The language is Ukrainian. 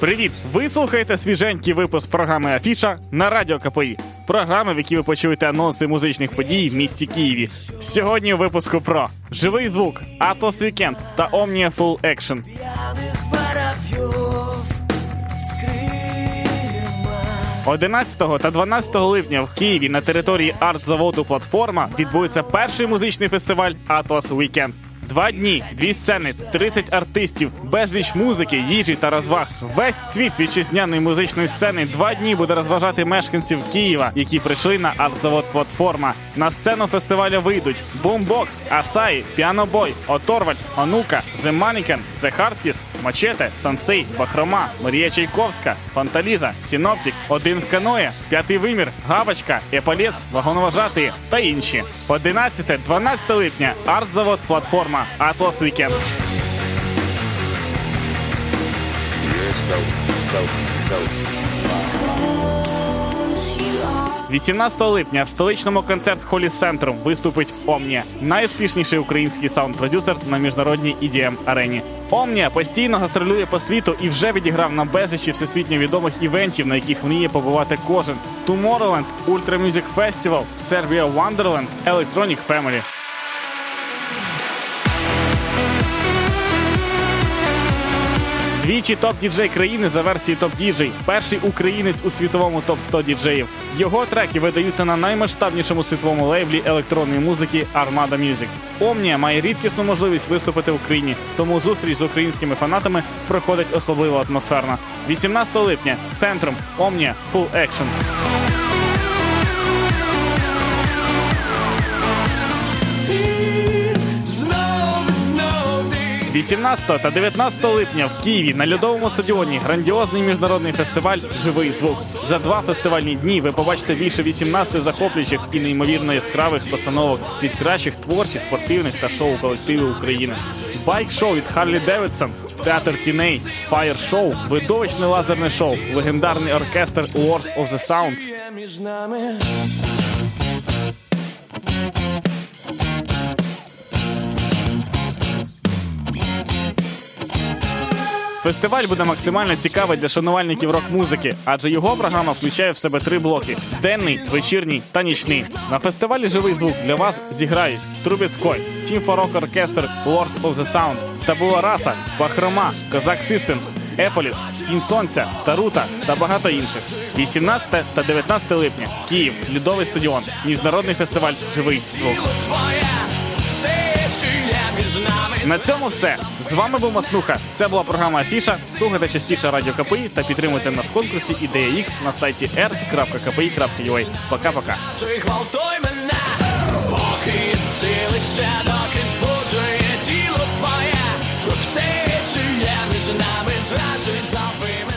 Привіт! Ви слухаєте свіженький випуск програми Афіша на радіо КПІ. Програми, в якій ви почуєте анонси музичних подій в місті Києві. Сьогодні у випуску про живий звук, Atlas Weekend та Omnia Full крыльями. 11 та 12 липня в Києві на території арт-заводу Платформа відбудеться перший музичний фестиваль Atlas Weekend. Два дні, дві сцени, 30 артистів, безліч музики, їжі та розваг. Весь світ вітчизняної музичної сцени два дні буде розважати мешканців Києва, які прийшли на арт-завод Платформа. На сцену фестивалю вийдуть Бумбокс, Асаї, Pianoboy, O.Torvald, ONUKA, The Mannequin, The Hardkiss, Мачете, SunSay, Бахрома, Марія Чайковська, Фанталіза, Sinoptik, Один в каное, П'ятий вимір, Gapochka, Epolets, Вагоновожатий та інші. 11-12 липня арт-завод Платформа Atlas Weekend. 18 липня в столичному концерт-холі Центрум виступить Omnia, найуспішніший український саунд-продюсер на міжнародній EDM арені. Omnia постійно гастролює по світу і вже відіграв на безлічі всесвітньо відомих івентів, на яких мріє побувати кожен: Tomorrowland, Ultra Music Festival, Serbia Wonderland, Electronic Family. Двічі топ-діджей країни за версією топ-діджей. Перший українець у світовому топ-100 діджеїв. Його треки видаються на наймасштабнішому світовому лейблі електронної музики Armada Music. Омнія має рідкісну можливість виступити в Україні, тому зустріч з українськими фанатами проходить особливо атмосферно. 18 липня центром Омнія Full Action. 18 та 19 липня в Києві на льодовому стадіоні грандіозний міжнародний фестиваль Живий звук. За два фестивальні дні ви побачите більше 18 захоплюючих і неймовірно яскравих постановок від кращих творчих, спортивних та шоу колективів України. Байк-шоу від Harley-Davidson, театр тіней, фаєр-шоу, видовищне лазерне шоу, легендарний оркестр Wars of the Sounds, Фестиваль буде максимально цікавий для шанувальників рок-музики, адже його програма включає в себе три блоки: денний, вечірній та нічний. На фестивалі живий звук для вас зіграють Трубецькой, Сімфорок Оркестр Lords of the Sound, Табула Раса, Бахрома, Козак Systems, Еполіц, Тінь Сонця, Тарута та багато інших. 18 та 19 липня Київ, Лідовий стадіон, міжнародний фестиваль Живий звук. На цьому все. З вами був Маснуха. Це була програма Афіша. Слухайте частіше радіо КПІ та підтримуйте нас в конкурсі Ідея X на сайті r.kpi.ua. Пока-пока. Поки сили ще, доки збуджує тіло твоє. Все, між нами, зраджуй, зови мене.